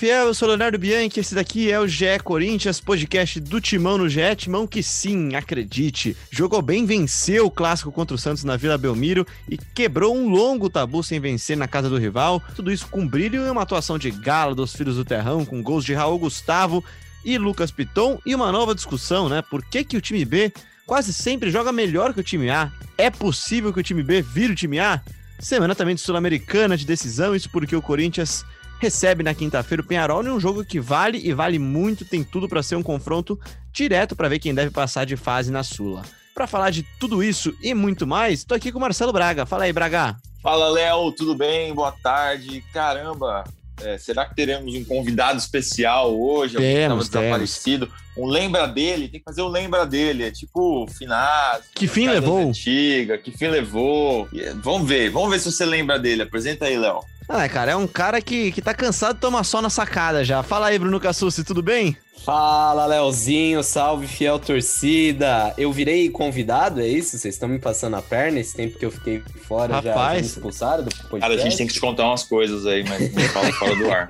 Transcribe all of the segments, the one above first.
Fiel, eu sou Leonardo Bianchi, esse daqui é o GE Corinthians, podcast do Timão no GE, Timão que sim, acredite, jogou bem, venceu o clássico contra o Santos na Vila Belmiro e quebrou um longo tabu sem vencer na casa do rival, tudo isso com brilho e uma atuação de gala dos Filhos do Terrão, com gols de Raul Gustavo e Lucas Piton e uma nova discussão, né, por que que o time B quase sempre joga melhor que o time A? É possível que o time B vire o time A? Semana também de Sul-Americana de decisão, isso porque o Corinthians recebe na quinta-feira o Penharol em um jogo que vale e vale muito, tem tudo para ser um confronto direto para ver quem deve passar de fase na Sula. Para falar de tudo isso e muito mais, tô aqui com o Marcelo Braga. Fala aí, Braga. Fala, Léo, tudo bem? Boa tarde. Caramba, é, será que teremos um convidado especial hoje? Temos, tava desaparecido? Um lembra dele? Tem que fazer o lembra dele. É tipo finado. Que fim levou? Antiga, que fim levou? Vamos ver, vamos ver se você lembra dele. Apresenta aí, Léo. Ah, cara, é um cara que, que tá cansado de tomar sol na sacada já. Fala aí, Bruno Cassucci, tudo bem? Fala, Leozinho, salve, fiel torcida. Eu virei convidado, é isso? Vocês estão me passando a perna esse tempo que eu fiquei fora já, já me Rapaz. expulsaram do podcast? Cara, a gente tem que te contar umas coisas aí, mas não fala fora do ar.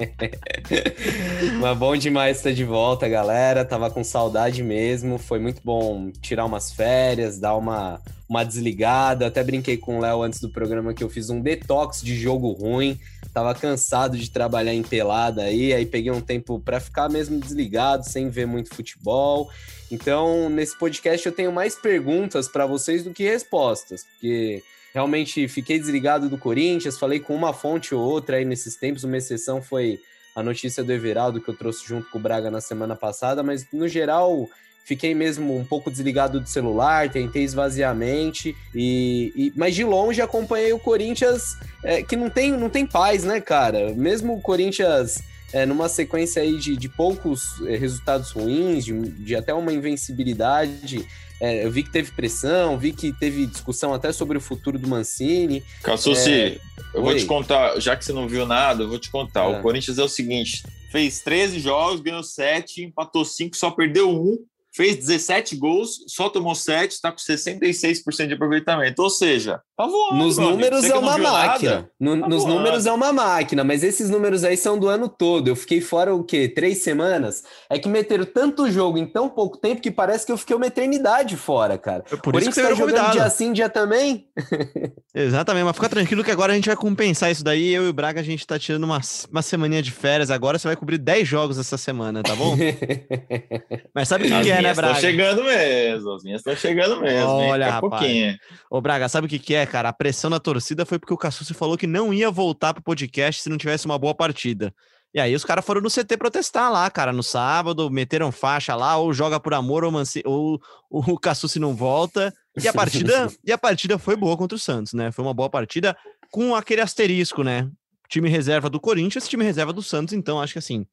Mas bom demais estar de volta, galera. Tava com saudade mesmo. Foi muito bom tirar umas férias, dar uma, uma desligada. Até brinquei com o Léo antes do programa que eu fiz um detox de jogo ruim. Tava cansado de trabalhar em pelada aí, aí peguei um tempo para ficar mesmo desligado, sem ver muito futebol. Então, nesse podcast eu tenho mais perguntas para vocês do que respostas, porque realmente fiquei desligado do Corinthians, falei com uma fonte ou outra aí nesses tempos, uma exceção foi a notícia do Everaldo que eu trouxe junto com o Braga na semana passada, mas no geral fiquei mesmo um pouco desligado do celular, tentei esvaziar a mente, e, e- mas de longe acompanhei o Corinthians, é, que não tem, não tem paz, né, cara? Mesmo o Corinthians é, numa sequência aí de, de poucos é, resultados ruins, de, de até uma invencibilidade. é, eu vi que teve pressão, vi que teve discussão até sobre o futuro do Mancini. Cassucci, eu vou Oi. te contar, já que você não viu nada, eu vou te contar. É. O Corinthians é o seguinte: fez 13 jogos, ganhou 7, empatou 5, só perdeu 1, fez 17 gols, só tomou 7, está com 66% de aproveitamento. Ou seja, tá voando. Nos números é uma máquina. No- Tá nos voando. números é uma máquina, mas esses números aí são do ano todo. Eu fiquei fora o quê? Três semanas? É que meteram tanto jogo em tão pouco tempo que parece que eu fiquei uma eternidade fora, cara. Foi por Por isso isso que você tá jogando convidado. dia sim, dia também? Exatamente, mas fica tranquilo que agora a gente vai compensar isso daí. Eu e o Braga, a gente tá tirando uma, uma semaninha de férias agora. Você vai cobrir 10 jogos essa semana, tá bom? Mas sabe o que, que é, né, minhas estão Braga? chegando mesmo, as minhas estão chegando mesmo. hein? Olha, a rapaz. pouquinho. Ô, Braga, sabe o que, que é, cara? A pressão da torcida foi porque o Cassucci falou que não ia voltar pro podcast se não tivesse uma boa partida. E aí os caras foram no CT protestar lá, cara, no sábado, meteram faixa lá, ou joga por amor, ou, Manci... ou o Cassucci não volta. E a partida, e a partida foi boa contra o Santos, né? Foi uma boa partida com aquele asterisco, né? Time reserva do Corinthians, time reserva do Santos, então acho que assim,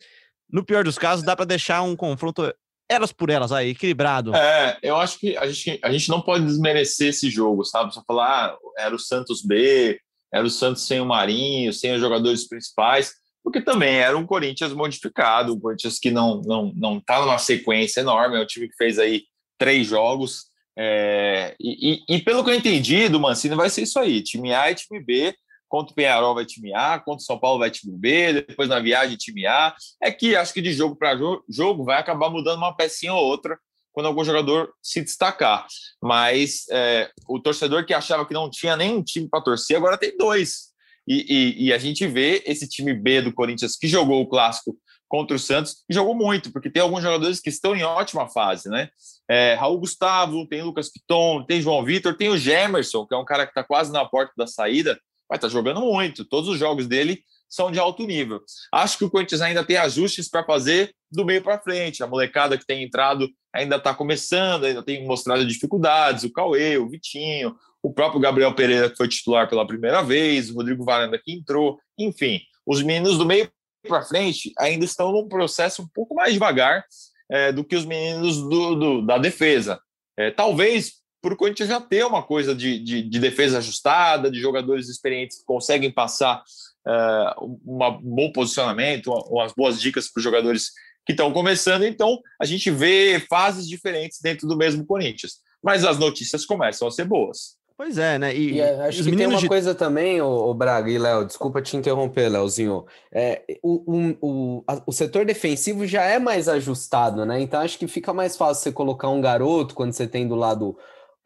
no pior dos casos, dá pra deixar um confronto elas por elas aí, equilibrado. É, eu acho que a gente, a gente não pode desmerecer esse jogo, sabe? Só falar, ah, era o Santos B, era o Santos sem o Marinho, sem os jogadores principais, porque também era um Corinthians modificado, um Corinthians que não não não tá numa sequência enorme, é um time que fez aí três jogos, é, e, e- e pelo que eu entendi do Mancini vai ser isso aí, time A e time B, contra o Penharol vai time A, contra o São Paulo vai time B, depois na viagem time A, é que acho que de jogo para jogo vai acabar mudando uma pecinha ou outra quando algum jogador se destacar. Mas é, o torcedor que achava que não tinha nenhum time para torcer, agora tem dois. E, e- e a gente vê esse time B do Corinthians que jogou o clássico contra o Santos e jogou muito, porque tem alguns jogadores que estão em ótima fase, né? É, Raul Gustavo, tem Lucas Piton, tem João Vitor, tem o Gemerson, que é um cara que está quase na porta da saída, vai estar jogando muito. Todos os jogos dele são de alto nível. Acho que o Corinthians ainda tem ajustes para fazer do meio para frente. A molecada que tem entrado ainda está começando, ainda tem mostrado dificuldades. O Cauê, o Vitinho, o próprio Gabriel Pereira, que foi titular pela primeira vez, o Rodrigo Varanda, que entrou. Enfim, os meninos do meio para frente ainda estão num processo um pouco mais devagar é, do que os meninos do, do da defesa. É, talvez por o Corinthians já ter uma coisa de, de, de, defesa ajustada, de jogadores experientes que conseguem passar uh, um bom posicionamento, umas boas dicas para os jogadores que estão começando. Então, a gente vê fases diferentes dentro do mesmo Corinthians. Mas as notícias começam a ser boas. Pois é, né? E, e é, acho que tem uma de... coisa também, o, o Braga e Léo, desculpa te interromper, Léozinho. É, o, o, o, a, o setor defensivo já é mais ajustado, né? Então acho que fica mais fácil você colocar um garoto quando você tem do lado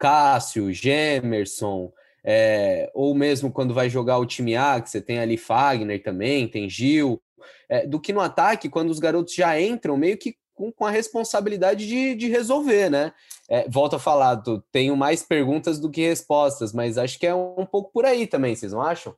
Cássio, Gemerson, é, ou mesmo quando vai jogar o time A, que você tem ali Fagner também, tem Gil, é, do que no ataque, quando os garotos já entram meio que com, com a responsabilidade de, de resolver, né? É, volto a falar, tenho mais perguntas do que respostas, mas acho que é um, um pouco por aí também, vocês não acham?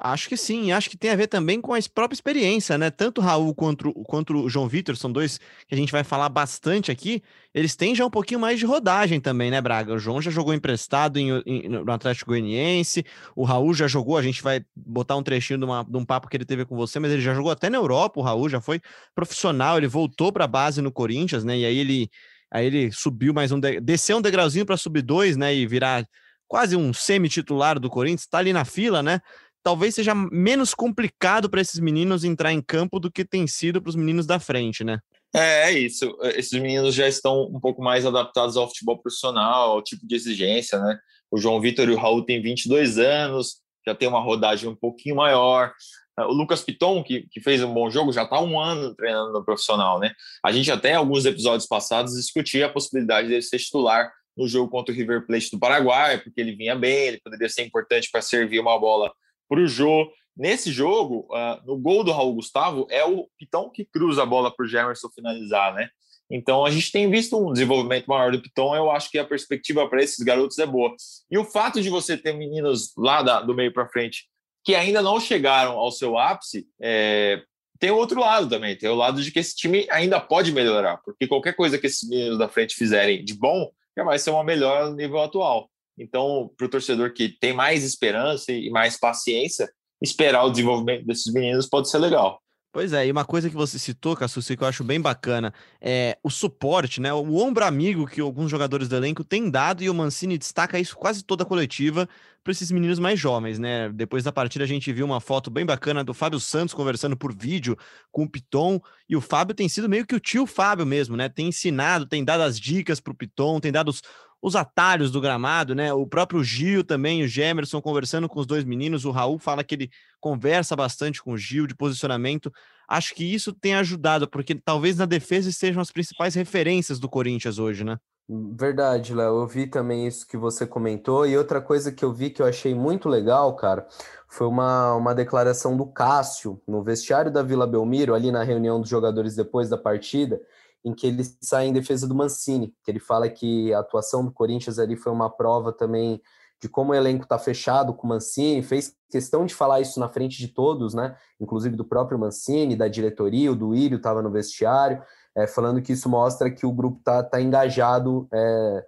Acho que sim, acho que tem a ver também com a própria experiência, né? Tanto o Raul quanto, quanto o João Vitor, são dois que a gente vai falar bastante aqui, eles têm já um pouquinho mais de rodagem também, né, Braga? O João já jogou emprestado em, em, no Atlético Goianiense, o Raul já jogou, a gente vai botar um trechinho de, uma, de um papo que ele teve com você, mas ele já jogou até na Europa, o Raul já foi profissional, ele voltou para a base no Corinthians, né? E aí ele, aí ele subiu mais um, de, desceu um degrauzinho para subir dois, né? E virar quase um semi-titular do Corinthians, tá ali na fila, né? Talvez seja menos complicado para esses meninos entrar em campo do que tem sido para os meninos da frente, né? É, é isso. Esses meninos já estão um pouco mais adaptados ao futebol profissional, ao tipo de exigência, né? O João Vitor e o Raul têm 22 anos, já tem uma rodagem um pouquinho maior. O Lucas Piton, que, que fez um bom jogo, já está um ano treinando no profissional, né? A gente até, alguns episódios passados, discutia a possibilidade dele ser titular no jogo contra o River Plate do Paraguai, porque ele vinha bem, ele poderia ser importante para servir uma bola para o Jô. Nesse jogo, uh, no gol do Raul Gustavo, é o Pitão que cruza a bola para o Gemerson finalizar, né? Então a gente tem visto um desenvolvimento maior do Piton. Eu acho que a perspectiva para esses garotos é boa. E o fato de você ter meninos lá da, do meio para frente que ainda não chegaram ao seu ápice, é, tem outro lado também. Tem o lado de que esse time ainda pode melhorar, porque qualquer coisa que esses meninos da frente fizerem de bom já vai ser uma melhora no nível atual. Então, para o torcedor que tem mais esperança e mais paciência, esperar o desenvolvimento desses meninos pode ser legal. Pois é, e uma coisa que você citou, Cassucci, que eu acho bem bacana, é o suporte, né? O ombro amigo que alguns jogadores do elenco têm dado, e o Mancini destaca isso quase toda a coletiva para esses meninos mais jovens, né? Depois da partida a gente viu uma foto bem bacana do Fábio Santos conversando por vídeo com o Piton, e o Fábio tem sido meio que o tio Fábio mesmo, né? Tem ensinado, tem dado as dicas para o Piton, tem dado os, os atalhos do gramado, né? O próprio Gil também, o Gemerson conversando com os dois meninos. O Raul fala que ele conversa bastante com o Gil de posicionamento. Acho que isso tem ajudado, porque talvez na defesa estejam as principais referências do Corinthians hoje, né? Verdade, Léo. Eu vi também isso que você comentou. E outra coisa que eu vi que eu achei muito legal, cara, foi uma, uma declaração do Cássio no vestiário da Vila Belmiro, ali na reunião dos jogadores depois da partida em que ele sai em defesa do Mancini, que ele fala que a atuação do Corinthians ali foi uma prova também de como o elenco está fechado com o Mancini, fez questão de falar isso na frente de todos, né? Inclusive do próprio Mancini, da diretoria, o do Írio estava no vestiário, é, falando que isso mostra que o grupo está tá engajado é,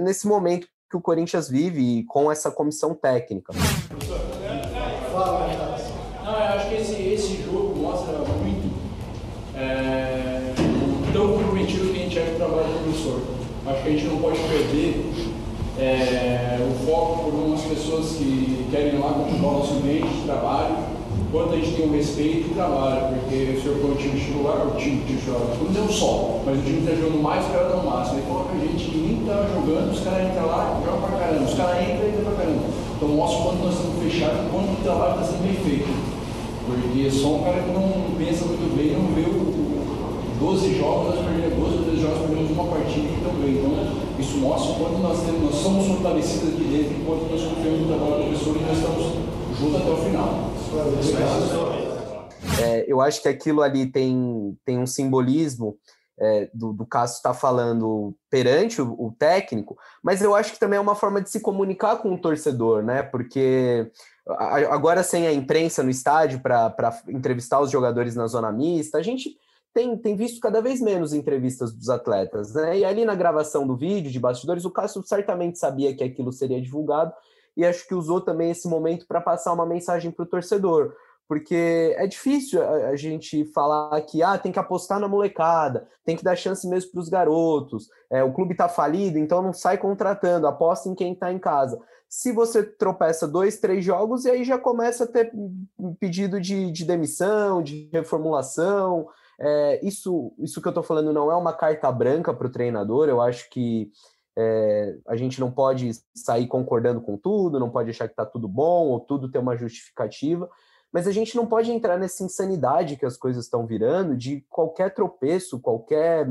nesse momento que o Corinthians vive e com essa comissão técnica. Fala, Não, eu acho que esse, esse jogo mostra muito é, tão comprometido que a gente é com o trabalho do professor. Acho que a gente não pode perder é, o foco por umas pessoas que querem ir lá continuar o nosso ambiente de trabalho, quanto a gente tem o respeito do trabalho, porque o senhor foi o time titular, o time titular, não deu só, mas o time está jogando mais, os caras dão máximo. Aí coloca a gente que nem está jogando, os caras entram lá, jogam pra caramba, os caras entram e entram pra caramba. Então mostra o quanto nós estamos fechados e quanto o trabalho está sendo bem feito. Porque só um cara que não pensa muito bem não vê o 12 jogos, nós perdemos 12 13 jogos, perdemos uma partida e também. Então, isso mostra o quanto nós, temos, nós somos fortalecidos aqui dentro, o quanto nós confiamos no trabalho do professor e nós estamos juntos até o final. É, eu acho que aquilo ali tem, tem um simbolismo é, do, do Cássio estar falando perante o, o, técnico, mas eu acho que também é uma forma de se comunicar com o torcedor, né? Porque agora sem a imprensa no estádio para entrevistar os jogadores na zona mista, a gente tem, tem visto cada vez menos entrevistas dos atletas, né? E ali na gravação do vídeo de bastidores, o Cássio certamente sabia que aquilo seria divulgado e acho que usou também esse momento para passar uma mensagem para o torcedor porque é difícil a, gente falar que ah, tem que apostar na molecada, tem que dar chance mesmo para os garotos, é, o clube está falido, então não sai contratando, aposta em quem está em casa. Se você tropeça dois, três jogos, e aí já começa a ter pedido de, de demissão, de reformulação. É, isso, isso que eu estou falando não é uma carta branca para o treinador, eu acho que é, a gente não pode sair concordando com tudo, não pode achar que está tudo bom ou tudo ter uma justificativa mas a gente não pode entrar nessa insanidade que as coisas estão virando de qualquer tropeço, qualquer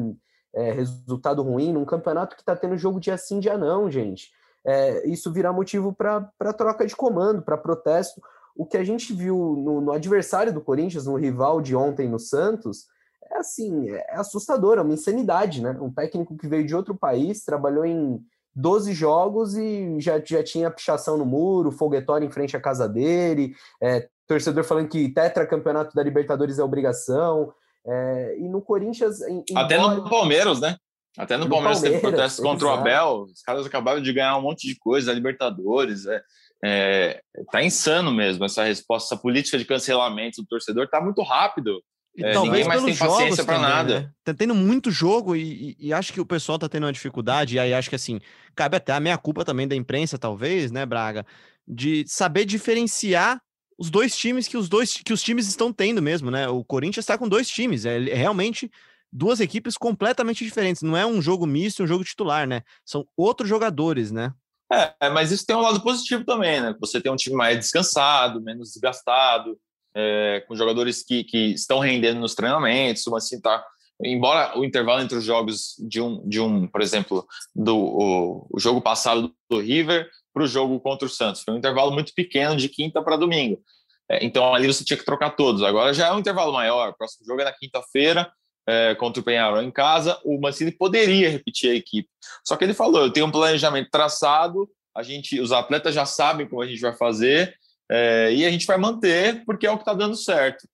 é, resultado ruim num campeonato que está tendo jogo dia sim, dia não, gente. É, isso virar motivo para troca de comando, para protesto. O que a gente viu no, no, adversário do Corinthians, no rival de ontem no Santos, é assim, é assustador, é uma insanidade, né? Um técnico que veio de outro país, trabalhou em 12 jogos e já, já tinha pichação no muro, foguetório em frente à casa dele, é, torcedor falando que tetracampeonato da Libertadores é obrigação. É, e no Corinthians. Em, Até embora... no Palmeiras, né? Até no, no Palmeiras, Palmeiras teve protesto contra o Abel. Os caras acabaram de ganhar um monte de coisa, a Libertadores. É, é, tá insano mesmo essa resposta, essa política de cancelamento do torcedor. Tá muito rápido. É, ninguém mais tem paciência para nada. Né? Tá tendo muito jogo e, e, e, acho que o pessoal tá tendo uma dificuldade. E aí acho que assim, cabe até a minha culpa também da imprensa, talvez, né, Braga? De saber diferenciar os dois times que os dois que os times estão tendo mesmo, né? O Corinthians está com dois times, é, é realmente duas equipes completamente diferentes. Não é um jogo misto, um jogo titular, né? São outros jogadores, né? É, mas isso tem um lado positivo também, né? Você tem um time mais descansado, menos desgastado, é, com jogadores que, que estão rendendo nos treinamentos, assim, tá. Embora o intervalo entre os jogos de um, de um por exemplo, do o, o jogo passado do River para o jogo contra o Santos. Foi um intervalo muito pequeno de quinta para domingo. É, então ali você tinha que trocar todos. Agora já é um intervalo maior. O próximo jogo é na quinta-feira é, contra o Penharol em casa. O Mancini poderia repetir a equipe. Só que ele falou: eu tenho um planejamento traçado. A gente, os atletas já sabem como a gente vai fazer é, e a gente vai manter porque é o que está dando certo.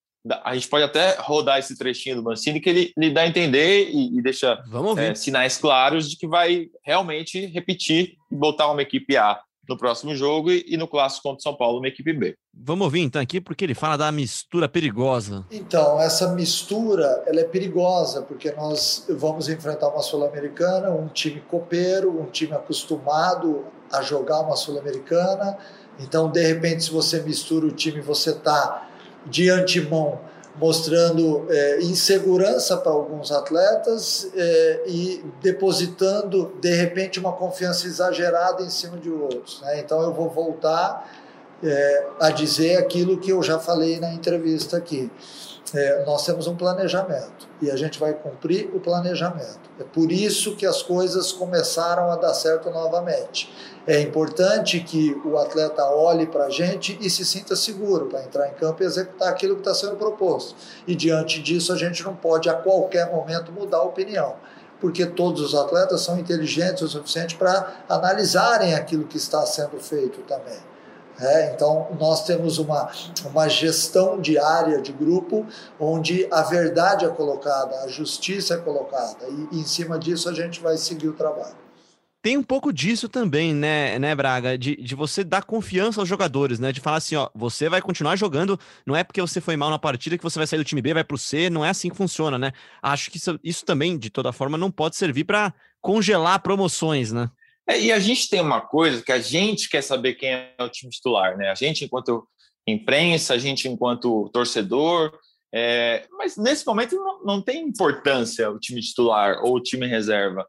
A gente pode até rodar esse trechinho do Mancini que ele, ele dá a entender e, e deixa é, sinais claros de que vai realmente repetir e botar uma equipe A no próximo jogo e, e no clássico contra o São Paulo, uma equipe B. Vamos ouvir então aqui, porque ele fala da mistura perigosa. Então, essa mistura ela é perigosa, porque nós vamos enfrentar uma Sul-Americana, um time copeiro, um time acostumado a jogar uma Sul-Americana. Então, de repente, se você mistura o time, você está de antemão mostrando é, insegurança para alguns atletas é, e depositando de repente uma confiança exagerada em cima de outros. Né? Então eu vou voltar é, a dizer aquilo que eu já falei na entrevista aqui. É, nós temos um planejamento e a gente vai cumprir o planejamento. É por isso que as coisas começaram a dar certo novamente. É importante que o atleta olhe para a gente e se sinta seguro para entrar em campo e executar aquilo que está sendo proposto. E diante disso, a gente não pode a qualquer momento mudar a opinião, porque todos os atletas são inteligentes o suficiente para analisarem aquilo que está sendo feito também. É, então, nós temos uma, uma gestão diária de grupo onde a verdade é colocada, a justiça é colocada, e, e em cima disso a gente vai seguir o trabalho tem um pouco disso também, né, né, Braga? De, de você dar confiança aos jogadores, né? De falar assim, ó, você vai continuar jogando, não é porque você foi mal na partida que você vai sair do time B, vai pro C, não é assim que funciona, né? Acho que isso, isso também, de toda forma, não pode servir para congelar promoções, né? É, e a gente tem uma coisa que a gente quer saber quem é o time titular, né? A gente, enquanto imprensa, a gente, enquanto torcedor, é, mas nesse momento não, não tem importância o time titular ou o time reserva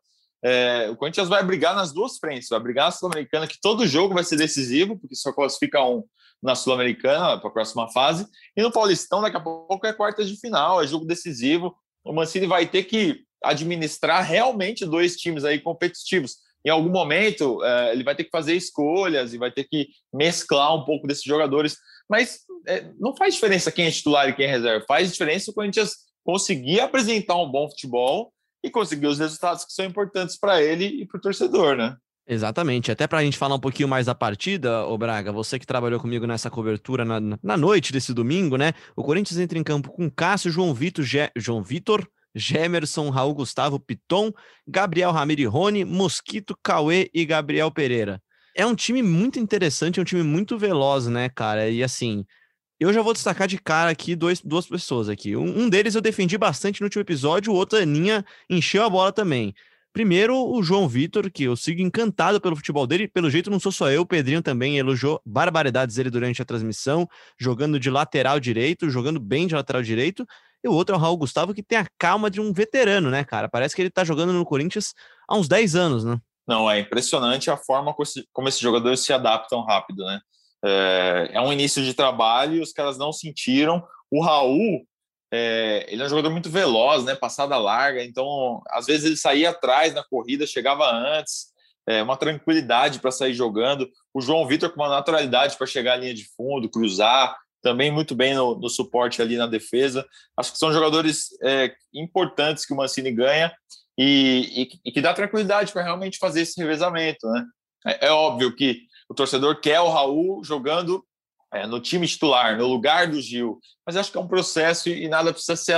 é, o Corinthians vai brigar nas duas frentes, vai brigar na Sul-Americana, que todo jogo vai ser decisivo, porque só classifica um na Sul-Americana para a próxima fase, e no Paulistão daqui a pouco é quarta de final, é jogo decisivo. O Mancini vai ter que administrar realmente dois times aí competitivos. Em algum momento é, ele vai ter que fazer escolhas e vai ter que mesclar um pouco desses jogadores, mas é, não faz diferença quem é titular e quem é reserva, faz diferença o Corinthians conseguir apresentar um bom futebol e conseguir os resultados que são importantes para ele e para o torcedor, né? Exatamente. Até para a gente falar um pouquinho mais da partida, o Braga, você que trabalhou comigo nessa cobertura na, na noite desse domingo, né? O Corinthians entra em campo com Cássio, João Vitor, João Vitor, Gemerson, Raul Gustavo, Piton, Gabriel Ramiro e Rony, Mosquito, Cauê e Gabriel Pereira. É um time muito interessante, é um time muito veloz, né, cara? E assim, eu já vou destacar de cara aqui dois, duas pessoas aqui. Um, um deles eu defendi bastante no último episódio, o outro, Aninha, encheu a bola também. Primeiro, o João Vitor, que eu sigo encantado pelo futebol dele. Pelo jeito, não sou só eu, o Pedrinho também elogiou barbaridades dele durante a transmissão, jogando de lateral direito, jogando bem de lateral direito. E o outro é o Raul Gustavo, que tem a calma de um veterano, né, cara? Parece que ele tá jogando no Corinthians há uns 10 anos, né? Não, é impressionante a forma como esses jogadores se adaptam rápido, né? É, é um início de trabalho os caras não sentiram. O Raul, é, ele é um jogador muito veloz, né? Passada larga, então às vezes ele saía atrás na corrida, chegava antes, é, uma tranquilidade para sair jogando. O João Vitor com uma naturalidade para chegar à linha de fundo, cruzar, também muito bem no, no suporte ali na defesa. Acho que são jogadores é, importantes que o Mancini ganha e, e, e que dá tranquilidade para realmente fazer esse revezamento, né? É, é, óbvio que o torcedor quer o Raul jogando é, no time titular, no lugar do Gil. Mas acho que é um processo e nada precisa se,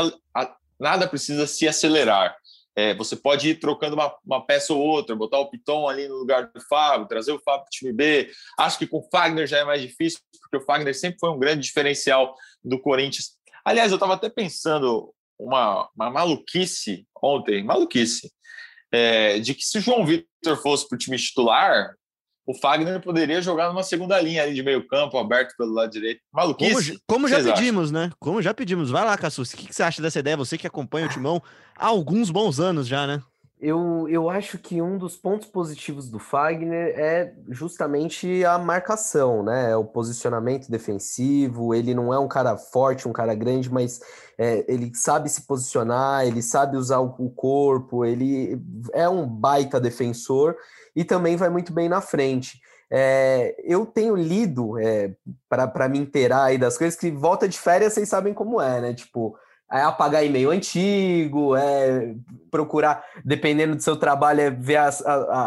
nada precisa se acelerar. É, você pode ir trocando uma, uma, peça ou outra, botar o Piton ali no lugar do Fábio, trazer o Fábio para o time B. Acho que com o Fagner já é mais difícil, porque o Fagner sempre foi um grande diferencial do Corinthians. Aliás, eu estava até pensando uma, uma maluquice ontem, maluquice, é, de que se o João Vitor fosse para o time titular, o Fagner poderia jogar numa segunda linha ali de meio campo, aberto pelo lado direito. Maluquice? Como, como já pedimos, acham? né? Como já pedimos. Vai lá, Cassus. O que, que você acha dessa ideia? Você que acompanha o Timão há alguns bons anos já, né? Eu, eu acho que um dos pontos positivos do Fagner é justamente a marcação, né? É o posicionamento defensivo. Ele não é um cara forte, um cara grande, mas é, ele sabe se posicionar, ele sabe usar o, o corpo, ele é um baita defensor e também vai muito bem na frente. É, eu tenho lido é, para me inteirar aí das coisas que volta de férias vocês sabem como é, né? Tipo, é apagar e-mail antigo, é procurar, dependendo do seu trabalho, é ver a,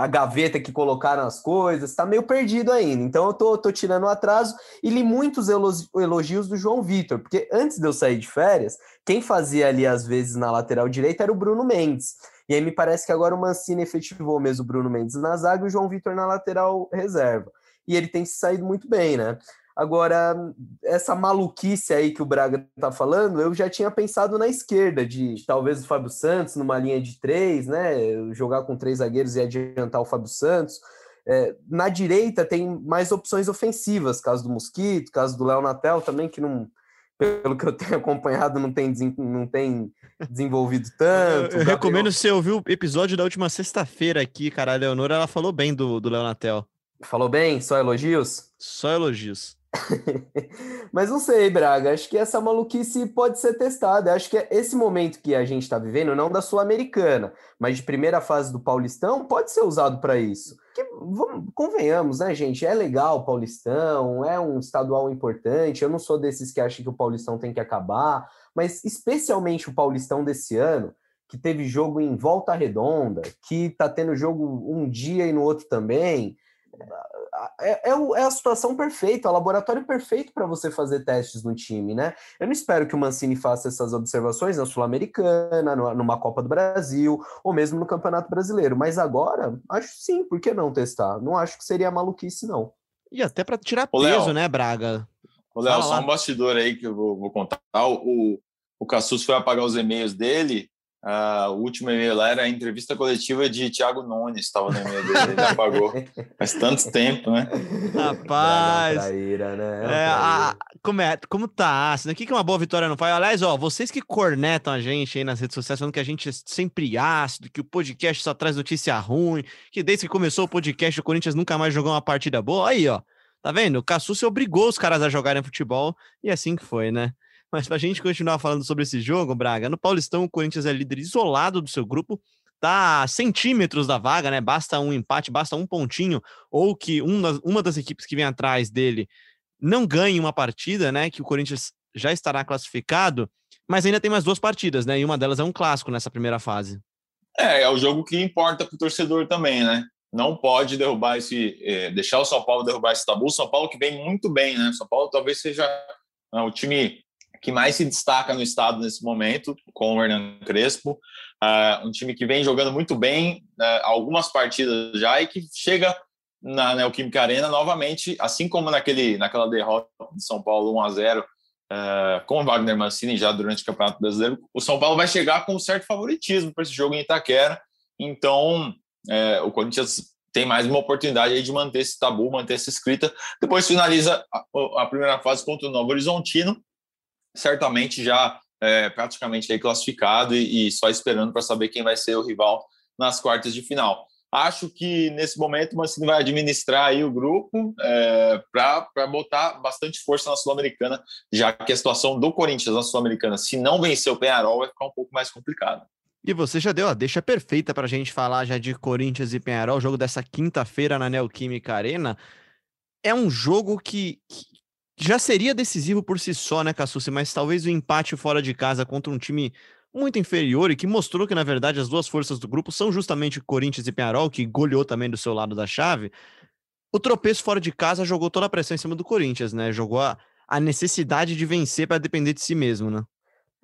a, gaveta que colocaram as coisas, tá meio perdido ainda. Então eu tô, tô tirando o atraso e li muitos elogios do João Vitor, porque antes de eu sair de férias, quem fazia ali às vezes na lateral direita era o Bruno Mendes. E aí me parece que agora o Mancini efetivou mesmo o Bruno Mendes na zaga e o João Vitor na lateral reserva. E ele tem se saído muito bem, né? Agora, essa maluquice aí que o Braga tá falando, eu já tinha pensado na esquerda, de talvez o Fábio Santos numa linha de três, né? Jogar com três zagueiros e adiantar o Fábio Santos. É, na direita tem mais opções ofensivas, caso do Mosquito, caso do Léo Natel também, que não, pelo que eu tenho acompanhado, não tem, não tem desenvolvido tanto. Eu, eu recomendo você ouvir o episódio da última sexta-feira aqui, cara. A Leonora, ela falou bem do, do Leonatel. Falou bem? Só elogios? Só elogios. Mas não sei, Braga. Acho que essa maluquice pode ser testada. Acho que é esse momento que a gente está vivendo, não da Sul-Americana, mas de primeira fase do Paulistão, pode ser usado para isso. Que, vamos, convenhamos, né, gente? É legal o Paulistão, é um estadual importante. Eu não sou desses que acham que o Paulistão tem que acabar, mas especialmente o Paulistão desse ano, que teve jogo em volta redonda, que tá tendo jogo um dia e no outro também é, é, é, a situação perfeita, o laboratório perfeito para você fazer testes no time, né? Eu não espero que o Mancini faça essas observações na Sul-Americana, numa Copa do Brasil, ou mesmo no Campeonato Brasileiro, mas agora, acho sim, por que não testar? Não acho que seria maluquice, não. E até para tirar Ô, peso, Léo, né, Braga? Ô, Léo, só um bastidor aí que eu vou, vou contar. O, o Cassus foi apagar os e-mails dele Uh, o último e-mail lá era a entrevista coletiva de Thiago Nunes, estava no e-mail dele, ele apagou. Faz tanto tempo, né? Rapaz. Traíra, né? É, a, como, é, como tá ácido? O que, que uma boa vitória não faz? Aliás, ó, vocês que cornetam a gente aí nas redes sociais, falando que a gente é sempre ácido, que o podcast só traz notícia ruim, que desde que começou o podcast o Corinthians nunca mais jogou uma partida boa. Aí, ó. Tá vendo? O Cassucci obrigou os caras a jogarem futebol e é assim que foi, né? Mas para a gente continuar falando sobre esse jogo, Braga, no Paulistão o Corinthians é líder isolado do seu grupo, tá a centímetros da vaga, né? Basta um empate, basta um pontinho, ou que uma, uma das equipes que vem atrás dele não ganhe uma partida, né? Que o Corinthians já estará classificado, mas ainda tem mais duas partidas, né? E uma delas é um clássico nessa primeira fase. É, é o jogo que importa para o torcedor também, né? não pode derrubar esse, é, deixar o São Paulo derrubar esse tabu. São Paulo que vem muito bem, né? São Paulo talvez seja é, o time que mais se destaca no estado nesse momento, com o Hernan Crespo. Uh, um time que vem jogando muito bem uh, algumas partidas já e que chega na Neoquímica Arena novamente, assim como naquele, naquela derrota de São Paulo 1 a 0 uh, com o Wagner Mancini já durante o Campeonato Brasileiro, o São Paulo vai chegar com um certo favoritismo para esse jogo em Itaquera. Então, é, o Corinthians tem mais uma oportunidade aí de manter esse tabu, manter essa escrita. Depois finaliza a, a primeira fase contra o Novo Horizontino, certamente já é, praticamente aí classificado e, e só esperando para saber quem vai ser o rival nas quartas de final. Acho que nesse momento o Mancini vai administrar aí o grupo é, para botar bastante força na Sul-Americana, já que a situação do Corinthians na Sul-Americana, se não vencer o Penharol, vai ficar um pouco mais complicado. E você já deu a deixa perfeita para a gente falar já de Corinthians e Penharol, o jogo dessa quinta-feira na Neoquímica Arena. É um jogo que, que, já seria decisivo por si só, né, Cassucci? Mas talvez o empate fora de casa contra um time muito inferior e que mostrou que, na verdade, as duas forças do grupo são justamente Corinthians e Penharol, que goleou também do seu lado da chave. O tropeço fora de casa jogou toda a pressão em cima do Corinthians, né? Jogou a, a necessidade de vencer para depender de si mesmo, né?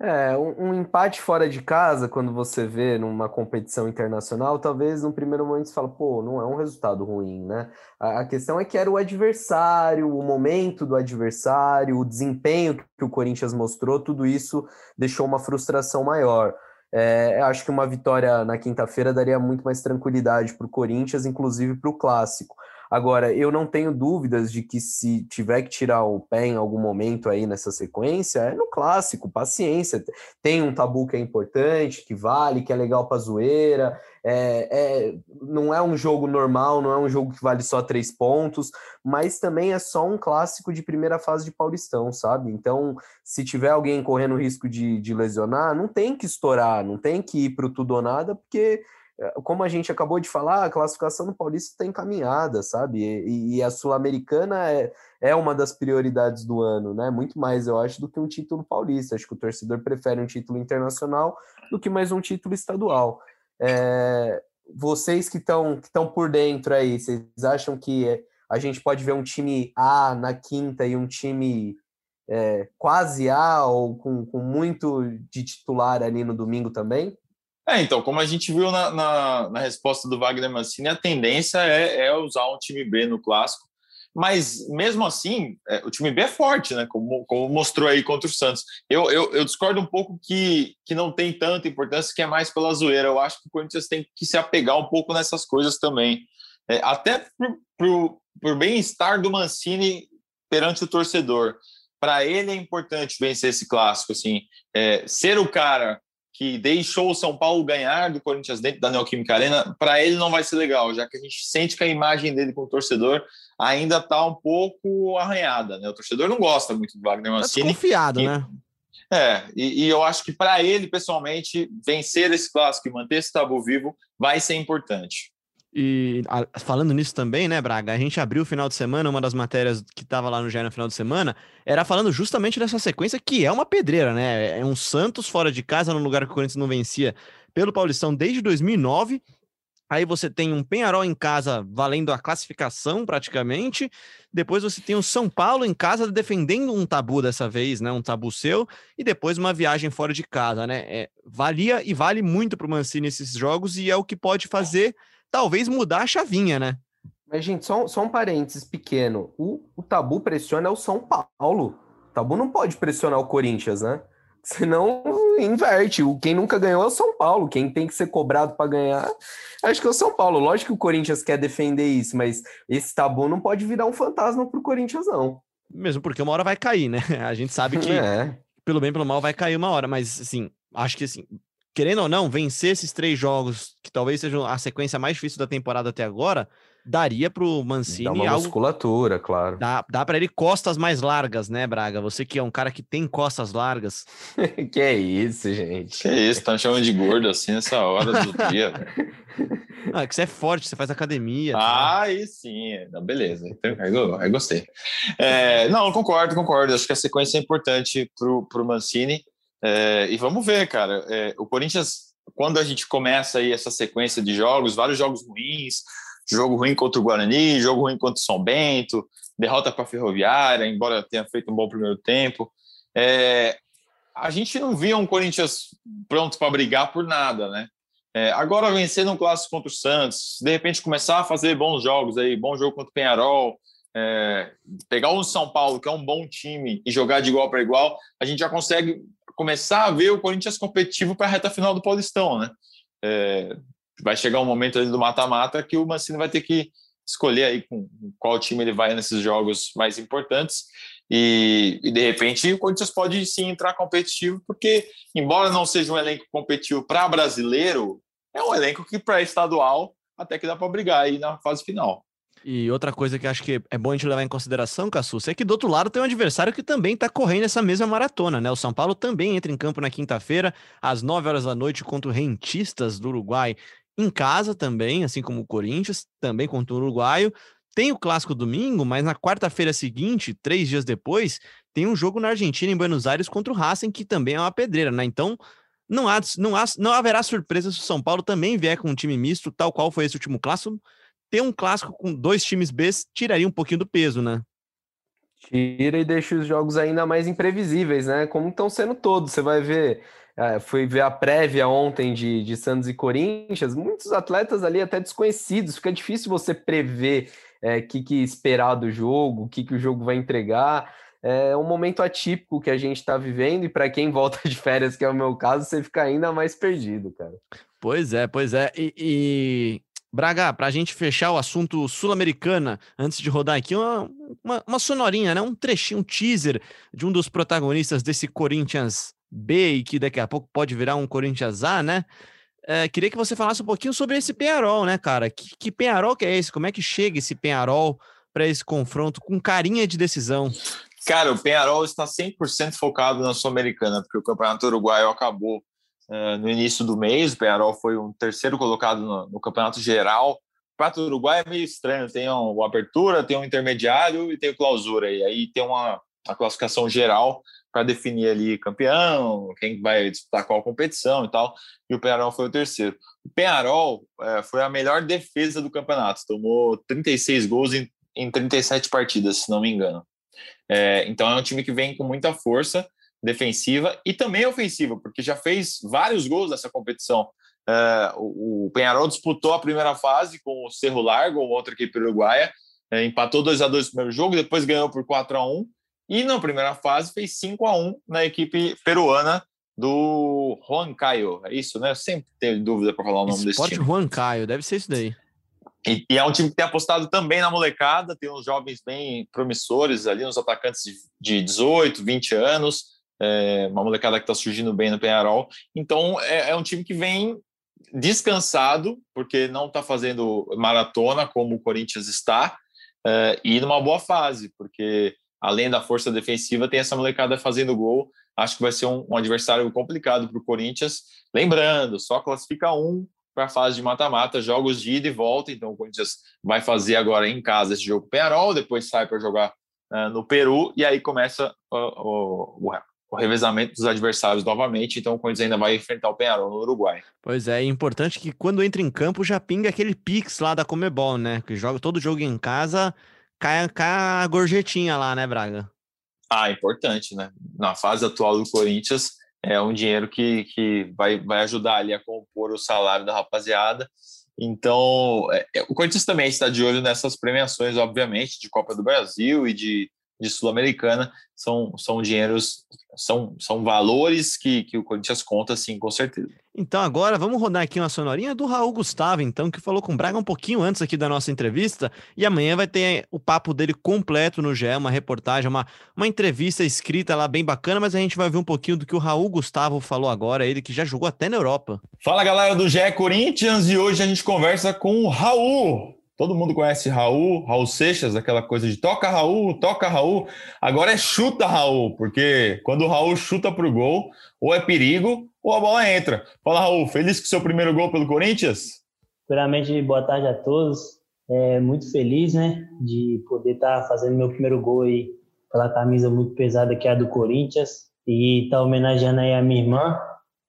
É, um, um, empate fora de casa, quando você vê numa competição internacional, talvez no primeiro momento você fala, pô, não é um resultado ruim, né? A, a, questão é que era o adversário, o momento do adversário, o desempenho que o Corinthians mostrou, tudo isso deixou uma frustração maior. É, acho que uma vitória na quinta-feira daria muito mais tranquilidade para o Corinthians, inclusive para o clássico. Agora, eu não tenho dúvidas de que se tiver que tirar o pé em algum momento aí nessa sequência, é no clássico, paciência. Tem um tabu que é importante, que vale, que é legal para zoeira. É, é, não é um jogo normal, não é um jogo que vale só três pontos, mas também é só um clássico de primeira fase de Paulistão, sabe? Então, se tiver alguém correndo risco de, de lesionar, não tem que estourar, não tem que ir para o tudo ou nada, porque como a gente acabou de falar, a classificação do Paulista está encaminhada, sabe? E, e a Sul-Americana é, é uma das prioridades do ano, né? Muito mais, eu acho, do que um título paulista. Acho que o torcedor prefere um título internacional do que mais um título estadual. É, vocês que estão que por dentro aí, vocês acham que a gente pode ver um time A na quinta e um time é, quase A ou com, com muito de titular ali no domingo também? É, então, como a gente viu na, na, na resposta do Wagner Mancini, a tendência é, é, usar um time B no clássico. Mas mesmo assim, é, o time B é forte, né? Como, como mostrou aí contra o Santos. Eu, eu, eu, discordo um pouco que, que não tem tanta importância, que é mais pela zoeira. Eu acho que o Corinthians tem que se apegar um pouco nessas coisas também. É, até por, bem-estar do Mancini perante o torcedor. Para ele é importante vencer esse clássico, assim, é, ser o cara que deixou o São Paulo ganhar do Corinthians dentro da Neoquímica Arena, para ele não vai ser legal, já que a gente sente que a imagem dele como torcedor ainda está um pouco arranhada, né? O torcedor não gosta muito do Wagner Mancini. Tá desconfiado, né? É, e, e eu acho que para ele, pessoalmente, vencer esse clássico e manter esse tabu vivo vai ser importante. E a, falando nisso também, né, Braga? A gente abriu o final de semana, uma das matérias que estava lá no GE no final de semana, era falando justamente dessa sequência que é uma pedreira, né? É um Santos fora de casa, no lugar que o Corinthians não vencia pelo Paulistão desde 2009. Aí você tem um Penharol em casa valendo a classificação praticamente. Depois você tem o São Paulo em casa defendendo um tabu dessa vez, né? Um tabu seu. E depois uma viagem fora de casa, né? É, valia e vale muito para o Mancini esses jogos e é o que pode fazer talvez mudar a chavinha, né? Mas, gente, só, só um parênteses pequeno. O, o Tabu pressiona é o São Paulo. O Tabu não pode pressionar o Corinthians, né? Senão inverte. O, quem nunca ganhou é o São Paulo. Quem tem que ser cobrado para ganhar, acho que é o São Paulo. Lógico que o Corinthians quer defender isso, mas esse tabu não pode virar um fantasma para o Corinthians, não. Mesmo porque uma hora vai cair, né? A gente sabe que, é. pelo bem pelo mal, vai cair uma hora. Mas, assim, acho que assim, querendo ou não, vencer esses três jogos, que talvez sejam a sequência mais difícil da temporada até agora, daria pro Mancini dá uma algo... musculatura, claro. Dá, dá para ele costas mais largas, né, Braga? Você que é um cara que tem costas largas. que é isso, gente. Que é isso, tá me chamando de gordo assim nessa hora do dia. Ah, é que você é forte, você faz academia. Tá? Ah, aí sim. Não, beleza. Então, eu, eu gostei. É, não, concordo, concordo. Acho que a sequência é importante pro, pro Mancini. É, e vamos ver, cara. É, o Corinthians, quando a gente começa aí essa sequência de jogos, vários jogos ruins, jogo ruim contra o Guarani, jogo ruim contra o São Bento, derrota para a Ferroviária, embora tenha feito um bom primeiro tempo. É, a gente não via um Corinthians pronto para brigar por nada, né? É, agora vencendo um clássico contra o Santos, de repente começar a fazer bons jogos aí, bom jogo contra o Penharol, é, pegar o São Paulo, que é um bom time, e jogar de igual para igual, a gente já consegue começar a ver o Corinthians competitivo para a reta final do Paulistão, né? É, vai chegar um momento ali do mata-mata que o Mancini vai ter que escolher aí com qual time ele vai nesses jogos mais importantes. E, e, de repente o Corinthians pode sim entrar competitivo, porque, embora não seja um elenco competitivo para brasileiro, é um elenco que para estadual até que dá para brigar aí na fase final. E outra coisa que acho que é bom a gente levar em consideração, Cassus, é que do outro lado tem um adversário que também está correndo essa mesma maratona, né? O São Paulo também entra em campo na quinta-feira, às 9 horas da noite, contra o Rentistas do Uruguai, em casa também, assim como o Corinthians, também contra o Uruguaio. Tem o clássico domingo, mas na quarta-feira seguinte, três dias depois, tem um jogo na Argentina, em Buenos Aires, contra o Racing, que também é uma pedreira, né? Então, não, há, não, há, não haverá surpresa se o São Paulo também vier com um time misto, tal qual foi esse último clássico. Ter um clássico com dois times B tiraria um pouquinho do peso, né? Tira e deixa os jogos ainda mais imprevisíveis, né? Como estão sendo todos. Você vai ver é, fui ver a prévia ontem de, de Santos e Corinthians, muitos atletas ali até desconhecidos, fica difícil você prever o é, que, que esperar do jogo, o que, que o jogo vai entregar. É um momento atípico que a gente está vivendo, e para quem volta de férias, que é o meu caso, você fica ainda mais perdido, cara. Pois é, pois é. E, e... Braga, para a gente fechar o assunto sul-americana, antes de rodar aqui, uma, uma, uma, sonorinha, né? um trechinho, um teaser de um dos protagonistas desse Corinthians B e que daqui a pouco pode virar um Corinthians A, né? É, queria que você falasse um pouquinho sobre esse Penharol, né, cara? Que, que Penharol que é esse? Como é que chega esse Penharol para esse confronto com carinha de decisão? Cara, o Penharol está 100% focado na Sul-Americana, porque o Campeonato Uruguaio acabou uh, no início do mês. O Penharol foi um terceiro colocado no, no Campeonato Geral. O Campeonato Uruguai é meio estranho, tem o Apertura, tem o Intermediário e tem o Clausura. E aí tem uma, uma classificação geral para definir ali campeão, quem vai disputar qual competição e tal. E o Penarol foi o terceiro. O Penarol é, foi a melhor defesa do campeonato, tomou 36 gols em, em 37 partidas, se não me engano. É, então é um time que vem com muita força defensiva e também ofensiva, porque já fez vários gols nessa competição. É, o, Penharol disputou a primeira fase com o Cerro Largo, outra equipe uruguaia, é, empatou 2 a 2 no primeiro jogo, depois ganhou por 4 a 1 e na primeira fase fez 5 a 1 na equipe peruana do Juan Caio. É isso, né? Eu sempre tenho dúvida para falar o nome Esporte desse time. Juan Caio, deve ser isso daí. E, e, é um time que tem apostado também na molecada, tem uns jovens bem promissores ali, uns atacantes de, de 18, 20 anos, é, uma molecada que está surgindo bem no Penharol. Então é, é um time que vem descansado, porque não está fazendo maratona como o Corinthians está, é, e numa boa fase, porque além da força defensiva, tem essa molecada fazendo gol. Acho que vai ser um, um adversário complicado para o Corinthians. Lembrando, só classifica um para a fase de mata-mata, jogos de ida e volta. Então, o Corinthians vai fazer agora em casa esse jogo Penarol, depois sai para jogar uh, no Peru, e aí começa uh, o, o, revezamento dos adversários novamente. Então, o Corinthians ainda vai enfrentar o Penarol no Uruguai. Pois é, é importante que quando entra em campo já pinga aquele pix lá da Comebol, né? Que joga todo jogo em casa cai, cai a gorjetinha lá, né, Braga? Ah, importante, né? Na fase atual do Corinthians, é um dinheiro que, que vai, vai ajudar ali a compor o salário da rapaziada. Então, é, é o Corinthians também está de olho nessas premiações, obviamente, de Copa do Brasil e de, de Sul-Americana. São, são dinheiros, são, são valores que, que o Corinthians conta, sim, com certeza. Então agora vamos rodar aqui uma sonorinha do Raul Gustavo, então, que falou com o Braga um pouquinho antes aqui da nossa entrevista, e amanhã vai ter o papo dele completo no GE, uma reportagem, uma, uma entrevista escrita lá bem bacana, mas a gente vai ver um pouquinho do que o Raul Gustavo falou agora, ele que já jogou até na Europa. Fala galera do GE Corinthians, e hoje a gente conversa com o Raul, Todo mundo conhece Raul, Raul Seixas, aquela coisa de toca Raul, toca Raul. Agora é chuta Raul, porque quando o Raul chuta pro gol, ou é perigo ou a bola entra. Fala Raul, feliz com o seu primeiro gol pelo Corinthians? Primeiramente, boa tarde a todos. É, muito feliz, né, de poder estar tá fazendo meu primeiro gol aí pela camisa muito pesada que é a do Corinthians e estar tá homenageando aí a minha irmã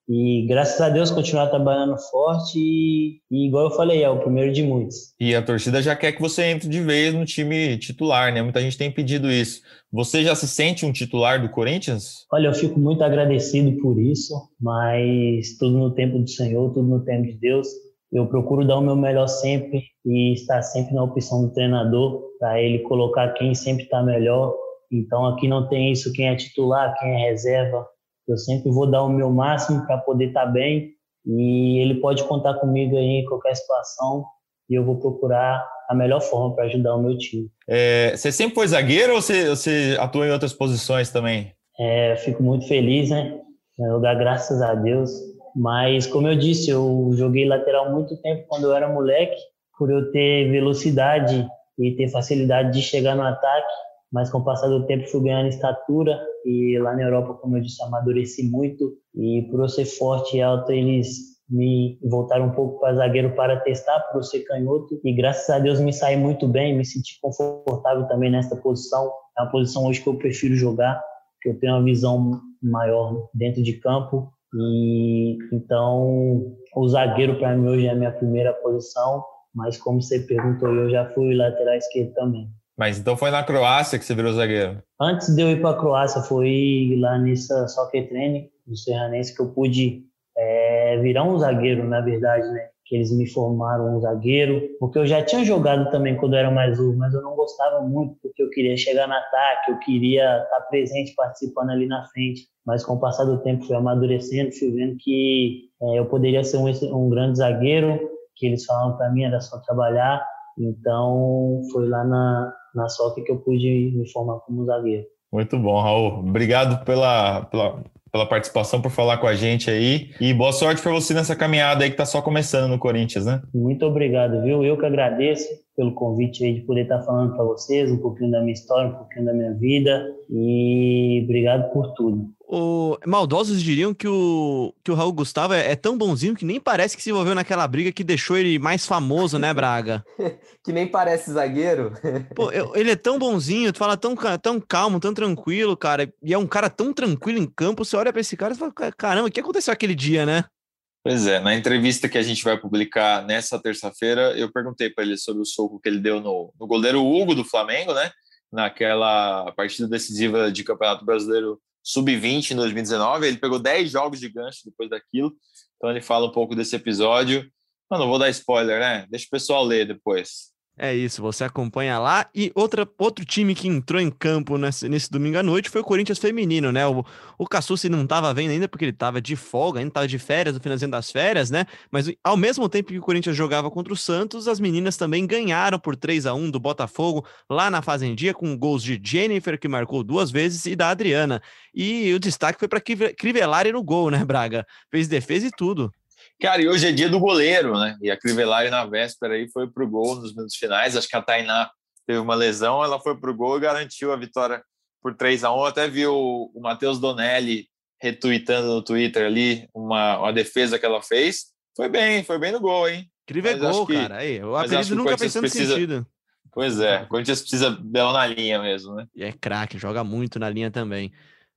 E graças a Deus continuar trabalhando forte e, e, igual eu falei, é o primeiro de muitos. E a torcida já quer que você entre de vez no time titular, né? Muita gente tem pedido isso. Você já se sente um titular do Corinthians? Olha, eu fico muito agradecido por isso, mas tudo no tempo do Senhor, tudo no tempo de Deus. Eu procuro dar o meu melhor sempre e estar sempre na opção do treinador para ele colocar quem sempre está melhor. Então aqui não tem isso, quem é titular, quem é reserva. Eu sempre vou dar o meu máximo para poder estar tá bem e ele pode contar comigo aí em qualquer situação e eu vou procurar a melhor forma para ajudar o meu time. É, você sempre foi zagueiro ou você, você atua em outras posições também? É, fico muito feliz, né? Eu dar graças a Deus. Mas, como eu disse, eu joguei lateral muito tempo quando eu era moleque, por eu ter velocidade e ter facilidade de chegar no ataque mas com o passar do tempo fui ganhando estatura e lá na Europa, como eu disse, amadureci muito e por eu ser forte e alto, eles me voltaram um pouco para zagueiro para testar, por eu ser canhoto e graças a Deus me saí muito bem, me senti confortável também nessa posição. É uma posição hoje que eu prefiro jogar, que eu tenho uma visão maior dentro de campo e então o zagueiro para mim hoje é a minha primeira posição, mas como você perguntou, eu já fui lateral esquerdo também. Mas então foi na Croácia que você virou zagueiro? Antes de eu ir para a Croácia, foi lá nessa Soccer Training, no Serranense, que eu pude é, virar um zagueiro, na verdade, né? Que eles me formaram um zagueiro, porque eu já tinha jogado também quando eu era mais novo, mas eu não gostava muito, porque eu queria chegar no ataque, eu queria estar presente, participando ali na frente. Mas com o passar do tempo, fui amadurecendo, fui vendo que é, eu poderia ser um, um grande zagueiro, que eles falavam para mim era só trabalhar. Então, foi lá na, na sorte que eu pude me formar como zagueiro. Muito bom, Raul. Obrigado pela, pela, pela participação, por falar com a gente aí. E boa sorte para você nessa caminhada aí que está só começando no Corinthians, né? Muito obrigado, viu? Eu que agradeço pelo convite aí de poder estar falando para vocês um pouquinho da minha história, um pouquinho da minha vida. E obrigado por tudo. O, maldosos diriam que o, que o Raul Gustavo é, é, tão bonzinho que nem parece que se envolveu naquela briga que deixou ele mais famoso, né, Braga? que nem parece zagueiro. Pô, eu, ele é tão bonzinho, tu fala tão, tão calmo, tão tranquilo, cara. E é um cara tão tranquilo em campo. Você olha para esse cara e fala: caramba, o que aconteceu aquele dia, né? Pois é, na entrevista que a gente vai publicar nessa terça-feira, eu perguntei para ele sobre o soco que ele deu no, no goleiro Hugo do Flamengo, né? Naquela partida decisiva de Campeonato Brasileiro sub-20 em 2019. Ele pegou 10 jogos de gancho depois daquilo. Então ele fala um pouco desse episódio. Eu não vou dar spoiler, né? Deixa o pessoal ler depois. É isso, você acompanha lá. E outra, outro time que entrou em campo nesse, nesse domingo à noite foi o Corinthians Feminino, né? O, o Cassucci não estava vendo ainda porque ele estava de folga, ainda estava de férias, no finalzinho das férias, né? Mas ao mesmo tempo que o Corinthians jogava contra o Santos, as meninas também ganharam por 3 a 1 do Botafogo lá na Fazendia, com gols de Jennifer, que marcou duas vezes, e da Adriana. E o destaque foi para Crivellari no gol, né, Braga? Fez defesa e tudo. Cara, e hoje é dia do goleiro, né? E a Crivellari na véspera aí foi pro gol nos minutos finais. Acho que a Tainá teve uma lesão, ela foi pro gol e garantiu a vitória por 3 a 1 Eu até vi o, o Matheus Donelli retweetando no Twitter ali uma, uma defesa que ela fez. Foi bem, foi bem no gol, hein? Incrível gol, que, cara. Aí, o apelido nunca fez tanto precisa... sentido. Pois é, o Corinthians precisa dela na linha mesmo, né? E é craque, joga muito na linha também.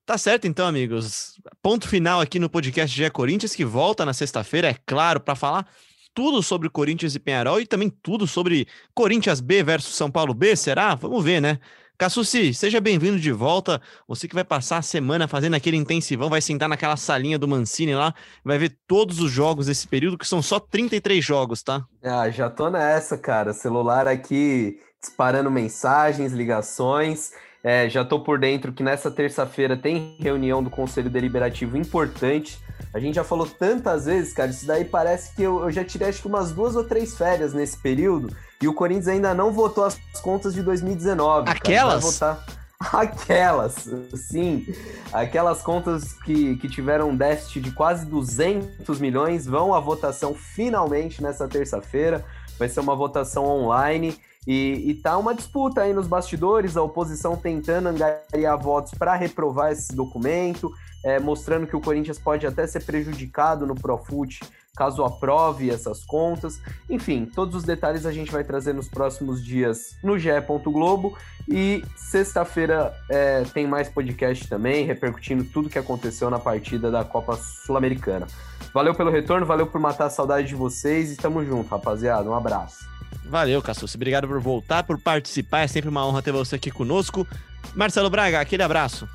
Tá certo então, amigos. Ponto final aqui no podcast de Corinthians, que volta na sexta-feira, é claro, para falar tudo sobre Corinthians e Penharol e também tudo sobre Corinthians B versus São Paulo B, será? Vamos ver, né? Cassucci, seja bem-vindo de volta. Você que vai passar a semana fazendo aquele intensivão, vai sentar naquela salinha do Mancini lá, vai ver todos os jogos desse período, que são só 33 jogos, tá? Ah, já tô nessa, cara. Celular aqui disparando mensagens, ligações. É, já estou por dentro que nessa terça-feira tem reunião do Conselho Deliberativo importante. A gente já falou tantas vezes, cara, isso daí parece que eu, eu já tirei acho que umas duas ou três férias nesse período e o Corinthians ainda não votou as contas de 2019. Aquelas? Cara, votar... Aquelas, sim. Aquelas contas que, que tiveram um déficit de quase 200 milhões vão à votação finalmente nessa terça-feira. Vai ser uma votação online. E, e tá uma disputa aí nos bastidores, a oposição tentando angariar votos para reprovar esse documento, é, mostrando que o Corinthians pode até ser prejudicado no Profut caso aprove essas contas. Enfim, todos os detalhes a gente vai trazer nos próximos dias no GE. Globo e sexta-feira é, tem mais podcast também, repercutindo tudo que aconteceu na partida da Copa Sul-Americana. Valeu pelo retorno, valeu por matar a saudade de vocês e tamo junto, rapaziada. Um abraço. Valeu, Cassus. Obrigado por voltar, por participar. É sempre uma honra ter você aqui conosco. Marcelo Braga, aquele abraço.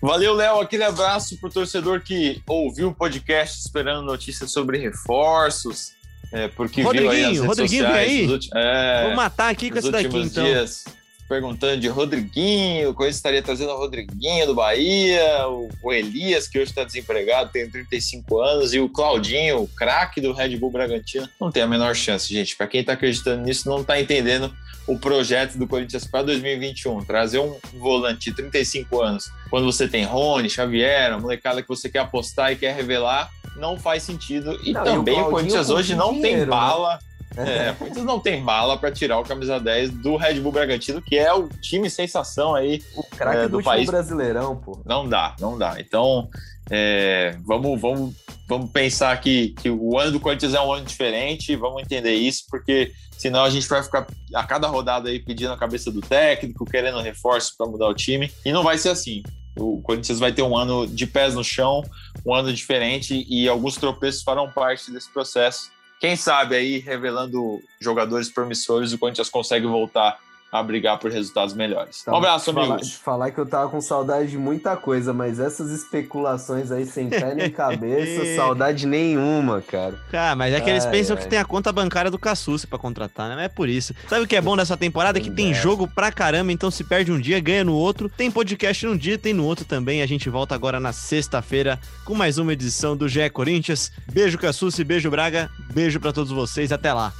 Valeu, Léo. Aquele abraço pro torcedor que ouviu o podcast esperando notícias sobre reforços. É, porque Rodriguinho, viu aí Rodriguinho, sociais, vem aí. é, Vou matar aqui com esse daqui, então. dias perguntando de Rodriguinho, o Corinthians estaria trazendo o Rodriguinho do Bahia, o, Elias, que hoje está desempregado, tem 35 anos, e o Claudinho, o craque do Red Bull Bragantino. Não tem a menor chance, gente. Para quem está acreditando nisso, não está entendendo o projeto do Corinthians para 2021. Trazer um volante de 35 anos, quando você tem Rony, Xavier, a molecada que você quer apostar e quer revelar, não faz sentido. E Não, e o também o, Corinthians hoje não dinheiro, tem né? É, Corinthians não tem bala para tirar o camisa 10 do Red Bull Bragantino, que é o time sensação aí O craque É, do, do país. brasileirão, pô. não dá, não dá. Então, é, vamos, vamos, vamos pensar que, que o ano do Corinthians é um ano diferente, vamos entender isso, porque senão a gente vai ficar a cada rodada aí pedindo a cabeça do técnico, querendo reforço para mudar o time, e não vai ser assim. O Corinthians vai ter um ano de pés no chão, um ano diferente, e alguns tropeços farão parte desse processo. Quem sabe aí, revelando jogadores promissores, o Corinthians consegue voltar a brigar por resultados melhores. Um abraço, falar, amigos. Falar que eu tava com saudade de muita coisa, mas essas especulações aí sem pé nem cabeça, saudade nenhuma, cara. Cara, mas é que eles Ai, pensam ai. que tem a conta bancária do Cassucci pra contratar, né? Mas é por isso. Sabe o que é bom dessa temporada? É que tem É. jogo pra caramba, então se perde um dia, ganha no outro. Tem podcast num dia, tem no outro também. A gente volta agora na sexta-feira com mais uma edição do GE Corinthians. Beijo, Cassucci, beijo, Braga. Beijo pra todos vocês. Até lá.